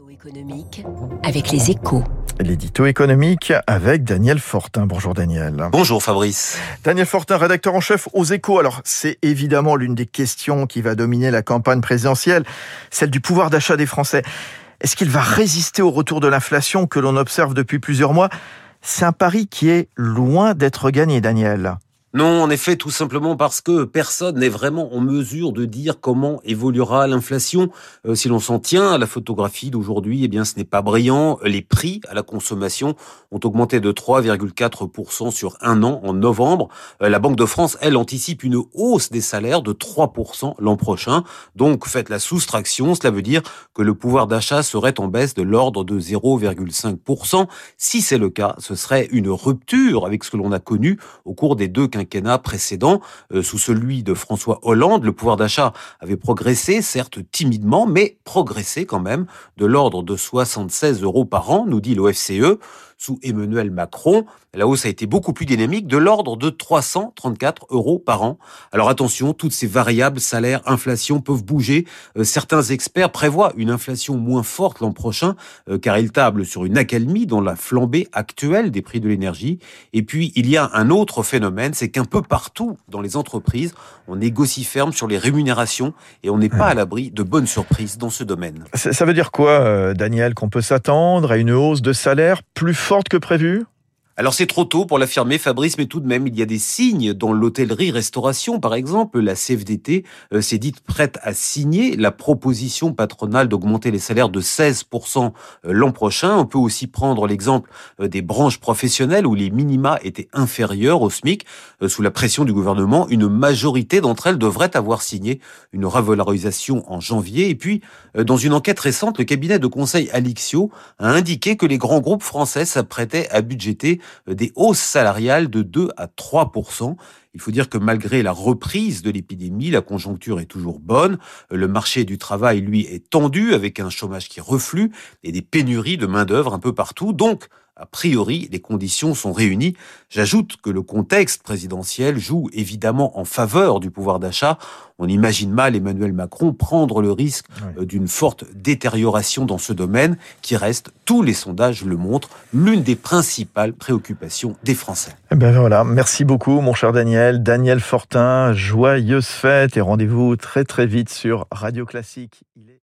L'édito économique avec les échos. L'édito économique avec Daniel Fortin. Bonjour Daniel. Bonjour Fabrice. Daniel Fortin, rédacteur en chef aux échos. Alors c'est évidemment l'une des questions qui va dominer la campagne présidentielle, celle du pouvoir d'achat des Français. Est-ce qu'il va résister au retour de l'inflation que l'on observe depuis plusieurs mois? C'est un pari qui est loin d'être gagné, Daniel. Non, en effet, tout simplement parce que personne n'est vraiment en mesure de dire comment évoluera l'inflation. Euh, si l'on s'en tient à la photographie d'aujourd'hui, eh bien, ce n'est pas brillant. Les prix à la consommation ont augmenté de 3,4% sur un an en novembre. Euh, la Banque de France, elle, anticipe une hausse des salaires de 3% l'an prochain. Donc, faites la soustraction. Cela veut dire que le pouvoir d'achat serait en baisse de l'ordre de 0,5%. Si c'est le cas, ce serait une rupture avec ce que l'on a connu au cours des deux quinquennat précédent, euh, sous celui de François Hollande, le pouvoir d'achat avait progressé, certes timidement, mais progressé quand même, de l'ordre de 76 euros par an, nous dit l'OFCE sous Emmanuel Macron. La hausse a été beaucoup plus dynamique, de l'ordre de 334 euros par an. Alors attention, toutes ces variables, salaires, inflation, peuvent bouger. Euh, certains experts prévoient une inflation moins forte l'an prochain, euh, car ils tablent sur une accalmie dans la flambée actuelle des prix de l'énergie. Et puis, il y a un autre phénomène, c'est qu'un peu partout dans les entreprises, on négocie ferme sur les rémunérations et on n'est pas à l'abri de bonnes surprises dans ce domaine. Ça veut dire quoi, euh, Daniel, qu'on peut s'attendre à une hausse de salaire plus forte que prévu alors c'est trop tôt pour l'affirmer Fabrice, mais tout de même il y a des signes dans l'hôtellerie-restauration par exemple. La CFDT euh, s'est dite prête à signer la proposition patronale d'augmenter les salaires de 16% euh, l'an prochain. On peut aussi prendre l'exemple euh, des branches professionnelles où les minima étaient inférieurs au SMIC. Sous la pression du gouvernement, une majorité d'entre elles devraient avoir signé une revalorisation en janvier. Et puis, dans une enquête récente, le cabinet de conseil Alixio a indiqué que les grands groupes français s'apprêtaient à budgéter des hausses salariales de 2 à 3% il faut dire que malgré la reprise de l'épidémie, la conjoncture est toujours bonne. Euh, le marché du travail, lui, est tendu avec un chômage qui reflue et des pénuries de main-d'œuvre un peu partout. Donc, a priori, les conditions sont réunies. J'ajoute que le contexte présidentiel joue évidemment en faveur du pouvoir d'achat. On imagine mal Emmanuel Macron prendre le risque euh, d'une forte détérioration dans ce domaine qui reste, tous les sondages le montrent, l'une des principales préoccupations des Français. Eh ben voilà, merci beaucoup mon cher Daniel. Daniel Fortin, joyeuse fête et rendez-vous très très vite sur Radio Classique.